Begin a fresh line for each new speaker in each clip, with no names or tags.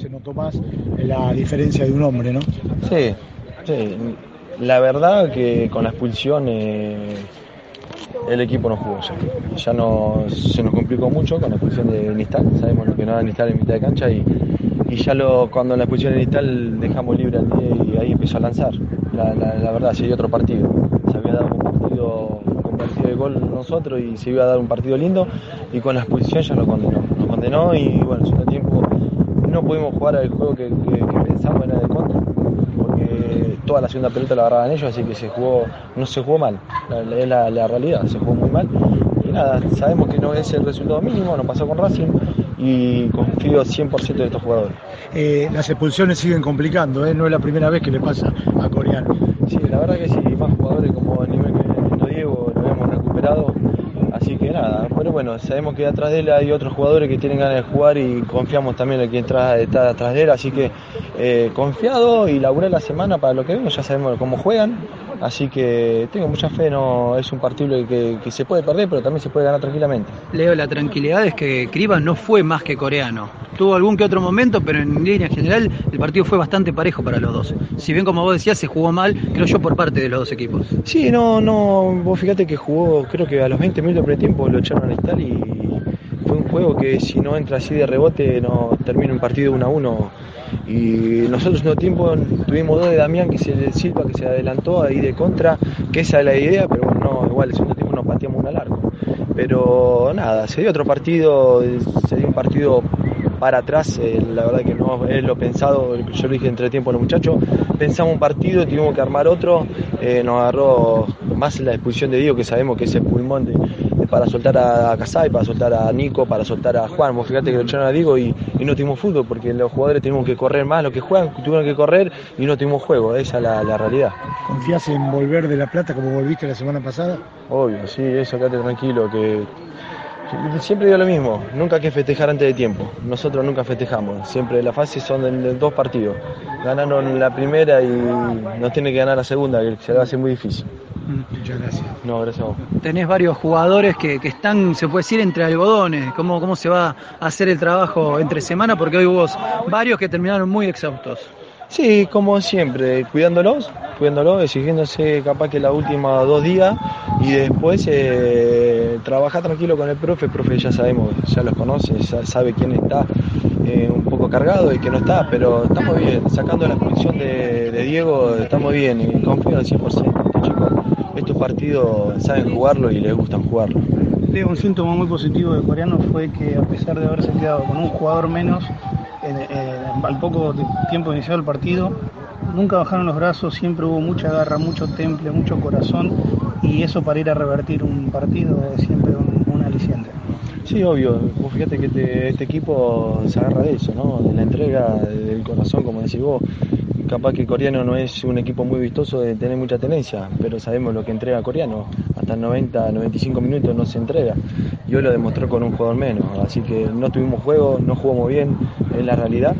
Se notó más la diferencia de un hombre, ¿no?
Sí, sí. La verdad que con la expulsión el equipo no jugó ya. Ya no, se nos complicó mucho con la expulsión de Nistal. Sabemos lo que no era Nistal en mitad de cancha y, y ya lo, cuando la expulsión de Nistal dejamos libre al día y ahí empezó a lanzar. La, la, verdad, se dio otro partido. Se había dado un partido de gol nosotros y se iba a dar un partido lindo y con la expulsión ya nos condenó. Nos condenó y bueno, en segundo tiempo no pudimos jugar al juego que, que, que pensamos era de contra porque toda la segunda pelota la agarraban ellos, así que se jugó, no se jugó mal, es la, la, realidad, se jugó muy mal. Y nada, sabemos que no es el resultado mínimo, no pasó con Racing y confío 100% de estos jugadores.
Eh, las expulsiones siguen complicando, ¿eh? no es la primera vez que le pasa a Coreano.
Sí, la verdad que sí, más jugadores como el nivel que Diego lo hemos recuperado Así que nada, pero bueno, sabemos que atrás de él hay otros jugadores que tienen ganas de jugar y confiamos también en quien está atrás de él, así que eh, confiado y laburé la semana para lo que vemos, ya sabemos cómo juegan, así que tengo mucha fe, no es un partido que, que se puede perder, pero también se puede ganar tranquilamente.
Leo, la tranquilidad es que Cribas no fue más que coreano, tuvo algún que otro momento, pero en línea general el partido fue bastante parejo para los dos. Si bien como vos decías se jugó mal, creo yo por parte de los dos equipos.
Sí, no, no, vos fíjate que jugó, creo que a los 20 minutos de tiempo lo echaron a estar y fue un juego que si no entra así de rebote no termina un partido 1 a 1 y nosotros en un tiempo tuvimos dos de Damián que se Silva que se adelantó ahí de contra que esa es la idea pero bueno no, igual el segundo tiempo nos pateamos un largo pero nada se dio otro partido se dio un partido para atrás, eh, la verdad que no es lo pensado, yo lo dije entre tiempo a los muchachos, pensamos un partido, tuvimos que armar otro, eh, nos agarró más la expulsión de Diego, que sabemos que es el pulmón de, de, para soltar a Casay, para soltar a Nico, para soltar a Juan, vos fíjate que lo echaron a Diego y, y, no tuvimos fútbol, porque los jugadores tenemos que correr más, los que juegan tuvieron que correr y no tuvimos juego, esa es la, la realidad.
¿Confías en volver de La Plata como volviste la semana pasada?
Obvio, sí, eso, quédate tranquilo, que Siempre digo lo mismo, nunca hay que festejar antes de tiempo. Nosotros nunca festejamos, siempre las fases son de dos partidos. Ganaron la primera y nos tiene que ganar la segunda, que se le va a hacer muy difícil.
Muchas gracias.
No, gracias a vos.
Tenés varios jugadores que, que, están, se puede decir, entre algodones. ¿Cómo, ¿Cómo se va a hacer el trabajo entre semana? Porque hoy hubo varios que terminaron muy exhaustos.
Sí, como siempre, cuidándolos, cuidándolos, exigiéndose capaz que la última dos días y después eh, trabajar tranquilo con el profe, el profe ya sabemos, ya los conoce, ya sabe quién está eh, un poco cargado y que no está, pero estamos bien, sacando la expulsión de, Diego, estamos bien y confío al 100%, estos estos partidos saben jugarlo y les gustan jugarlo.
Un síntoma muy positivo de coreano fue que a pesar de haberse quedado con un jugador menos, eh, eh, al poco tiempo iniciado el partido, nunca bajaron los brazos, siempre hubo mucha garra, mucho temple, mucho corazón y eso para ir a revertir un partido es siempre un, un aliciente.
Sí, obvio. Vos fíjate que este, este, equipo se agarra de eso, ¿no? De la entrega, del corazón, como decís vos. Capaz que Coreano no es un equipo muy vistoso de tener mucha tenencia, pero sabemos lo que entrega Coreano. Hasta 90, 95 minutos no se entrega. Y hoy lo demostró con un jugador menos. Así que no tuvimos juego, no jugamos bien, es la realidad.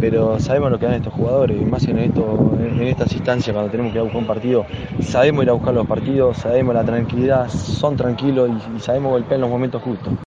Pero sabemos lo que dan estos jugadores, y más en, esto, en estas instancias, cuando tenemos que ir a buscar un partido, sabemos ir a buscar los partidos, sabemos la tranquilidad, son tranquilos y, y sabemos golpear en los momentos justos.